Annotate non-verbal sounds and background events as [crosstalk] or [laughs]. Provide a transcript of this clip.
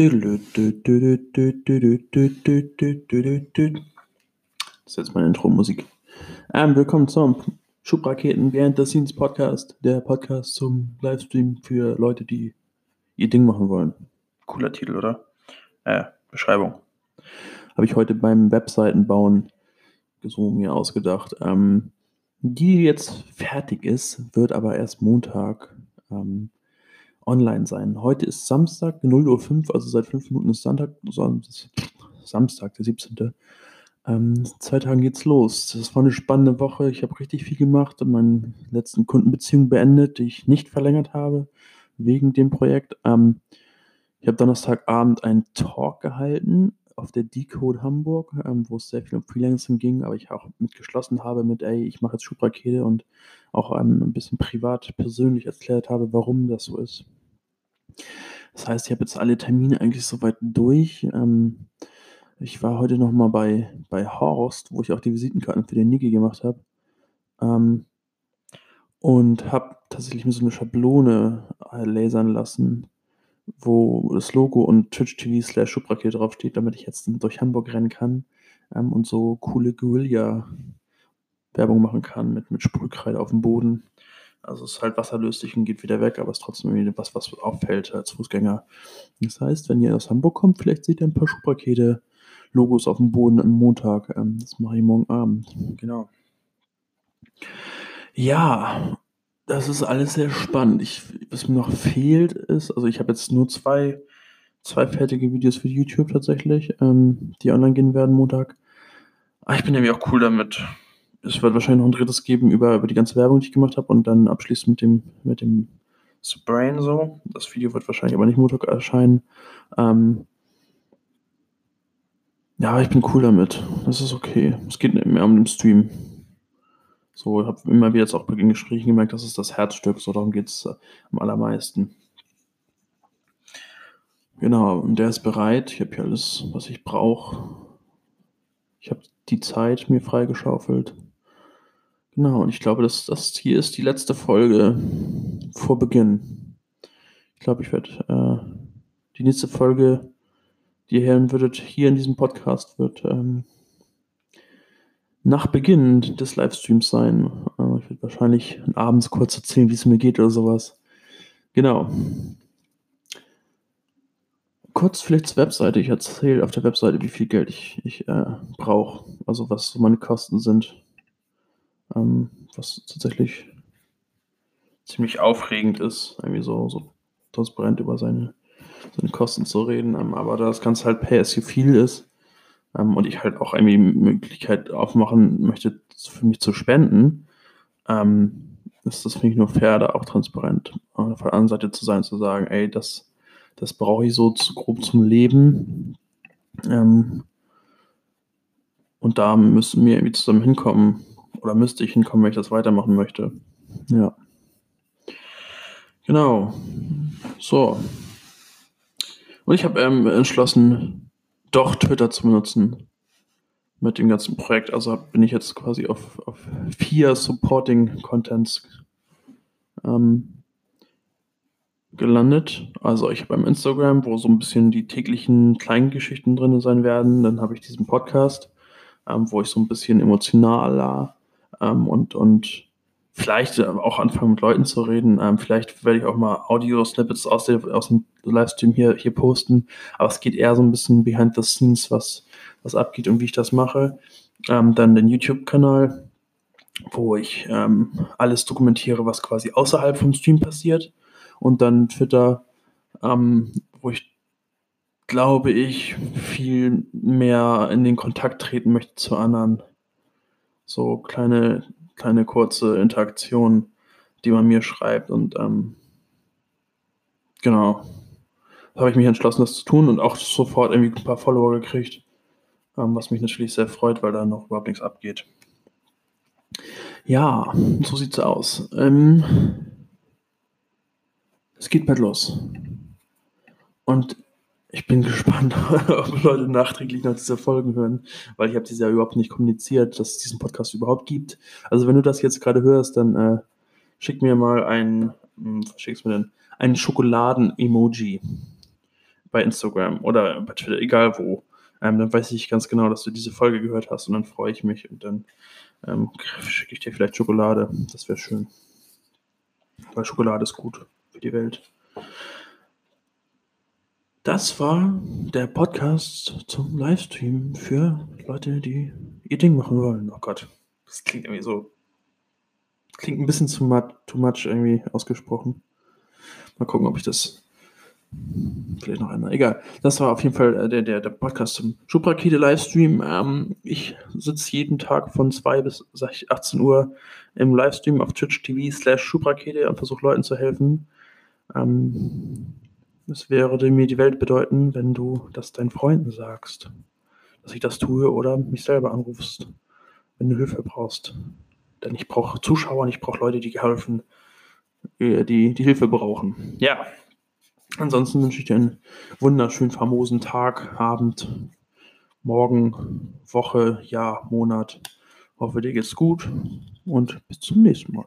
Das ist jetzt meine Intro-Musik. Ähm, willkommen zum Schubraketen Behind the Scenes Podcast, der Podcast zum Livestream für Leute, die ihr Ding machen wollen. Cooler Titel, oder? Äh, Beschreibung. Habe ich heute beim Webseitenbauen so mir ausgedacht. Ähm, die jetzt fertig ist, wird aber erst Montag ähm, online sein. Heute ist Samstag, 0.05 Uhr, also seit fünf Minuten ist Sonntag, Samstag, der 17. Ähm, zwei Tagen geht's los. Das war eine spannende Woche. Ich habe richtig viel gemacht und meine letzten Kundenbeziehungen beendet, die ich nicht verlängert habe, wegen dem Projekt. Ähm, ich habe Donnerstagabend einen Talk gehalten auf der Decode Hamburg, ähm, wo es sehr viel um Freelancing ging, aber ich auch mitgeschlossen habe mit, ey, ich mache jetzt Schubrakete und auch ähm, ein bisschen privat, persönlich erklärt habe, warum das so ist. Das heißt, ich habe jetzt alle Termine eigentlich soweit durch. Ähm, ich war heute noch mal bei, bei Horst, wo ich auch die Visitenkarten für den Niki gemacht habe. Ähm, und habe tatsächlich mir so eine Schablone äh, lasern lassen, wo das Logo und Twitch TV slash Schubrakete draufsteht, damit ich jetzt durch Hamburg rennen kann ähm, und so coole Guerilla-Werbung machen kann mit, mit Sprühkreide auf dem Boden. Also es ist halt wasserlöslich und geht wieder weg, aber es ist trotzdem irgendwie was, was auffällt als Fußgänger. Das heißt, wenn ihr aus Hamburg kommt, vielleicht seht ihr ein paar Schubrakete Logos auf dem Boden am Montag. Ähm, das mache ich morgen Abend. Genau. Ja, das ist alles sehr spannend. Ich, was mir noch fehlt ist, also ich habe jetzt nur zwei, zwei fertige Videos für YouTube tatsächlich, ähm, die online gehen werden Montag. Aber ah, ich bin nämlich auch cool damit, es wird wahrscheinlich noch ein drittes geben über, über die ganze Werbung, die ich gemacht habe und dann abschließend mit dem, mit dem Sprain so. Das Video wird wahrscheinlich aber nicht Montag erscheinen. Ähm, ja, ich bin cool damit. Das ist okay. Es geht mehr um den Stream. So, ich habe immer wieder jetzt auch den Gesprächen gemerkt, das ist das Herzstück. So, darum geht es äh, am allermeisten. Genau, und der ist bereit. Ich habe hier alles, was ich brauche. Ich habe die Zeit mir freigeschaufelt. Genau, und ich glaube, dass das hier ist die letzte Folge vor Beginn. Ich glaube, ich werde äh, die nächste Folge, die ihr hören würdet, hier in diesem Podcast, wird ähm, nach Beginn des Livestreams sein. Äh, ich werde wahrscheinlich abends kurz erzählen, wie es mir geht oder sowas. Genau. Kurz vielleicht zur Webseite. Ich erzähle auf der Webseite, wie viel Geld ich, ich äh, brauche, also was meine Kosten sind ähm, was tatsächlich ziemlich aufregend ist, irgendwie so, so transparent über seine, seine Kosten zu reden. Ähm, aber da das Ganze halt pay as you feel ist ähm, und ich halt auch irgendwie Möglichkeit aufmachen möchte, für mich zu spenden, ähm, ist das, finde ich, nur fair, da auch transparent auf der anderen Seite zu sein, zu sagen, ey, das, das brauche ich so zu, grob zum Leben. Ähm, und da müssen wir irgendwie zusammen hinkommen, oder müsste ich hinkommen, wenn ich das weitermachen möchte. Ja. Genau. So. Und ich habe ähm, entschlossen, doch Twitter zu benutzen mit dem ganzen Projekt. Also bin ich jetzt quasi auf, auf vier Supporting Contents ähm, gelandet. Also ich habe beim Instagram, wo so ein bisschen die täglichen kleinen Geschichten drin sein werden. Dann habe ich diesen Podcast, ähm, wo ich so ein bisschen emotionaler ähm, und, und vielleicht auch anfangen mit Leuten zu reden. Ähm, vielleicht werde ich auch mal Audio-Snippets aus, aus dem Livestream hier, hier posten. Aber es geht eher so ein bisschen behind the scenes, was, was abgeht und wie ich das mache. Ähm, dann den YouTube-Kanal, wo ich ähm, alles dokumentiere, was quasi außerhalb vom Stream passiert. Und dann Twitter, ähm, wo ich glaube ich viel mehr in den Kontakt treten möchte zu anderen so kleine, kleine kurze Interaktionen, die man mir schreibt. Und ähm, genau, da habe ich mich entschlossen, das zu tun und auch sofort irgendwie ein paar Follower gekriegt, ähm, was mich natürlich sehr freut, weil da noch überhaupt nichts abgeht. Ja, so sieht's aus. Ähm, es geht bald los. Und ich bin gespannt, [laughs] ob Leute nachträglich noch diese Folgen hören, weil ich habe diese ja überhaupt nicht kommuniziert, dass es diesen Podcast überhaupt gibt. Also wenn du das jetzt gerade hörst, dann äh, schick mir mal ein, hm, was schickst mir denn? Ein Schokoladen-Emoji. bei Instagram oder bei Twitter, egal wo. Ähm, dann weiß ich ganz genau, dass du diese Folge gehört hast und dann freue ich mich und dann ähm, schicke ich dir vielleicht Schokolade. Das wäre schön. Weil Schokolade ist gut für die Welt. Das war der Podcast zum Livestream für Leute, die ihr Ding machen wollen. Oh Gott, das klingt irgendwie so. Klingt ein bisschen zu much, too much irgendwie ausgesprochen. Mal gucken, ob ich das vielleicht noch einmal. Egal. Das war auf jeden Fall äh, der, der, der Podcast zum Schubrakete Livestream. Ähm, ich sitze jeden Tag von 2 bis 18 Uhr im Livestream auf Twitch TV slash Schubrakete und versuche Leuten zu helfen. Ähm, es würde mir die Welt bedeuten, wenn du das deinen Freunden sagst, dass ich das tue oder mich selber anrufst, wenn du Hilfe brauchst. Denn ich brauche Zuschauer und ich brauche Leute, die geholfen, äh, die, die Hilfe brauchen. Ja. Ansonsten wünsche ich dir einen wunderschönen, famosen Tag, Abend, Morgen, Woche, Jahr, Monat. Hoffe, dir geht's gut und bis zum nächsten Mal.